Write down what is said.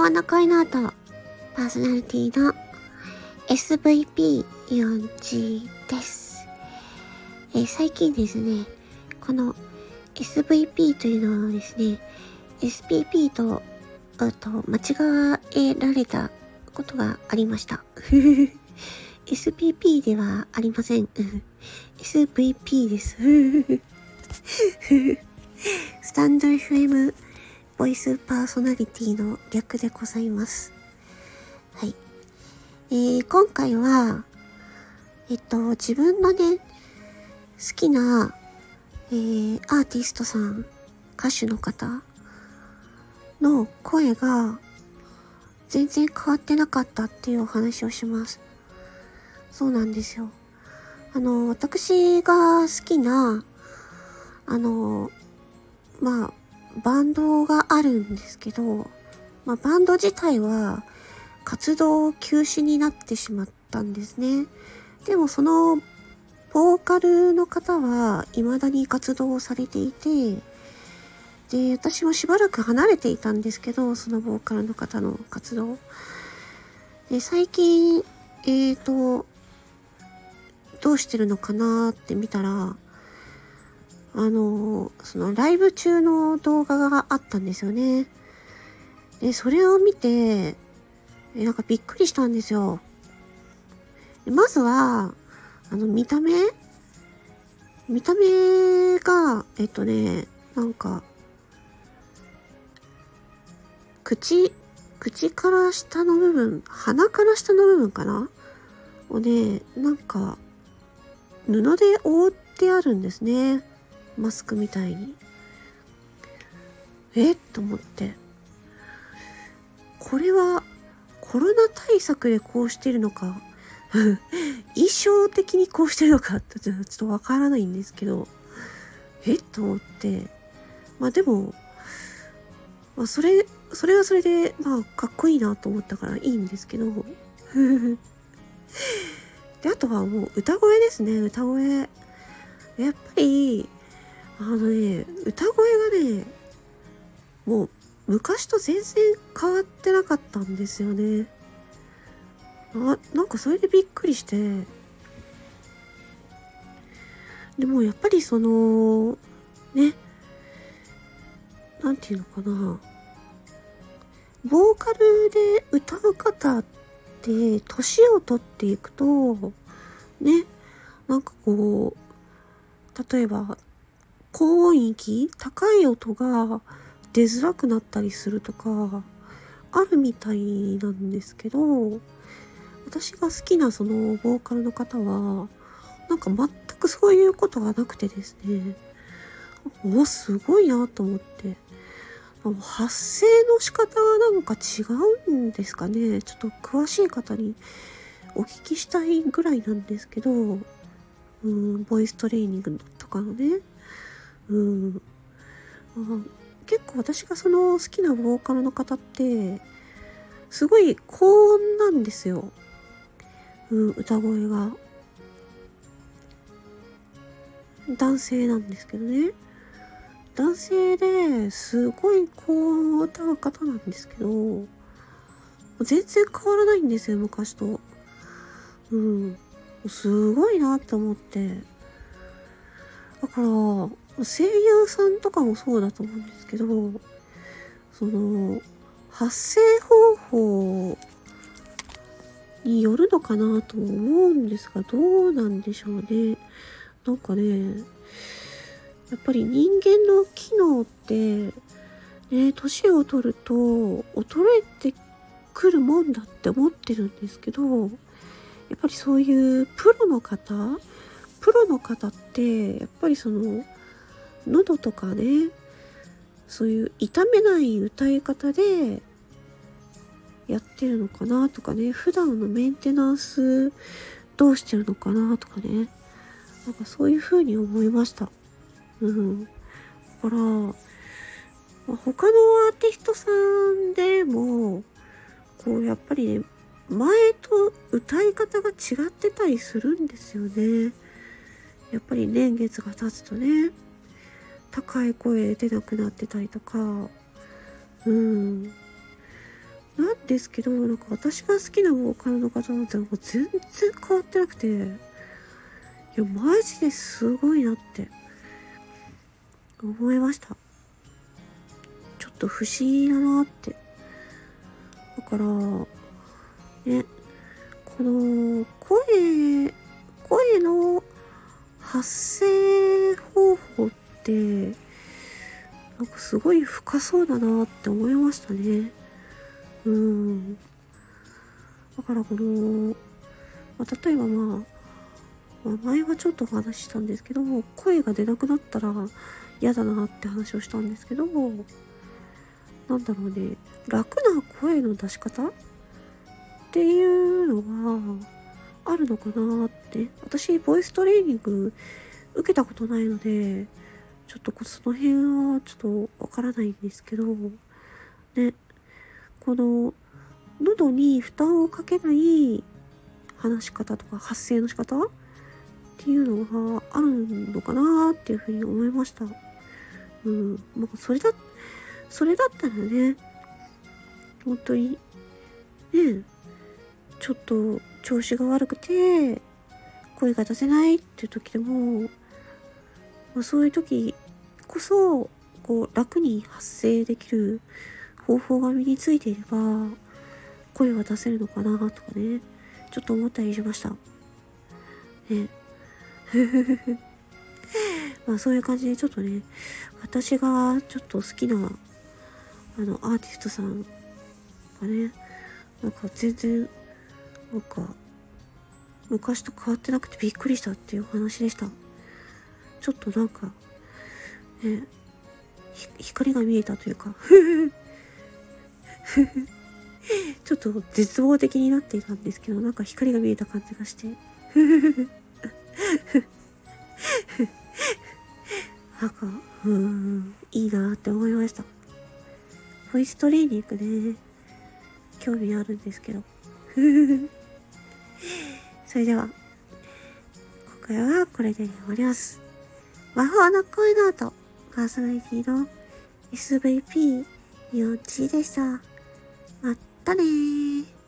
ワナカイナートパーソナリティの SVP40 です、え、最近ですね、この SVP というのはですね、SPP と、あと、間違えられたことがありました。SPP ではありません。SVP です。スタンド FM ボイスパーソナリティの略でございます。はい。えー、今回は、えっと、自分のね、好きな、えー、アーティストさん、歌手の方の声が全然変わってなかったっていうお話をします。そうなんですよ。あの、私が好きな、あの、まあ、バンドがあるんですけど、まあ、バンド自体は活動休止になってしまったんですね。でもそのボーカルの方は未だに活動をされていて、で、私もしばらく離れていたんですけど、そのボーカルの方の活動。で、最近、えっ、ー、と、どうしてるのかなって見たら、あの、そのライブ中の動画があったんですよね。で、それを見て、なんかびっくりしたんですよ。まずは、あの、見た目？見た目が、えっとね、なんか、口、口から下の部分、鼻から下の部分かな？をね、なんか、布で覆ってあるんですね。マスクみたいに？え？っと思って。これはコロナ対策でこうしてるのか、衣装的にこうしてるのか？ってちょっとわからないんですけど、え？っと思って。まあでも、まあそれ、それはそれで、まあかっこいいなと思ったからいいんですけど。で、あとはもう歌声ですね、歌声。やっぱり、あのね、歌声がね、もう昔と全然変わってなかったんですよね。あ、なんかそれでびっくりして。でもやっぱりその、ね、なんていうのかな。ボーカルで歌う方って年を取っていくと、ね、なんかこう、例えば高音域高い音が出づらくなったりするとかあるみたいなんですけど私が好きなそのボーカルの方はなんか全くそういうことがなくてですねおすごいなと思って発声の仕方がなんか違うんですかねちょっと詳しい方にお聞きしたいぐらいなんですけどうんボイストレーニングとかのねうん、結構私がその好きなボーカルの方ってすごい高音なんですよ、うん、歌声が。男性なんですけどね。男性ですごい高音を歌う方なんですけど全然変わらないんですよ昔と。うん。すごいなって思って。だから声優さんとかもそうだと思うんですけどその発声方法によるのかなと思うんですがどうなんでしょうね。なんかねやっぱり人間の機能ってね年を取ると衰えてくるもんだって思ってるんですけどやっぱりそういうプロの方プロの方ってやっぱりその喉とかねそういう痛めない歌い方でやってるのかなとかね普段のメンテナンスどうしてるのかなとかねなんかそういう風に思いました。うん。だから、まあ、他のアーティストさんでもこうやっぱりね前と歌い方が違ってたりするんですよね。やっぱり年月が経つとね。高い声出なくなってたりとかうんなんですけど、なんか私が好きなボーカルの方なんてもう全然変わってなくて、いや、マジですごいなって思いました。ちょっと不思議だなって。だから、ね、この声、声の発声方法って、なんかすごい深そうだなって思いましたね。うん。だからこの、まあ、例えばまあ、まあ、前はちょっとお話ししたんですけども、声が出なくなったら嫌だなって話をしたんですけど、なんだろうね、楽な声の出し方っていうのがあるのかなって。私、ボイストレーニング受けたことないので、ちょっとその辺はちょっとわからないんですけど、ね、この喉に負担をかけない話し方とか発声の仕方っていうのがあるのかなっていうふうに思いました。うん。まあ、それだ、それだったらね、本当に、ね、ちょっと調子が悪くて、声が出せないっていう時でも、まあ、そういう時こそ、こう、楽に発声できる方法が身についていれば、声は出せるのかなとかね、ちょっと思ったりしました。ね。まあそういう感じでちょっとね、私がちょっと好きな、あの、アーティストさんがね、なんか全然、なんか、昔と変わってなくてびっくりしたっていうお話でした。ちょっとなんか、ね、光が見えたというか ちょっと絶望的になっていたんですけど、なんか光が見えた感じがして なんか、うん、いいなって思いました。ボイストレーニングね、興味あるんですけど。それでは、今回はこれで終わります。魔法の恋の音、パーソナリティの SVP よっちでした。まったねー。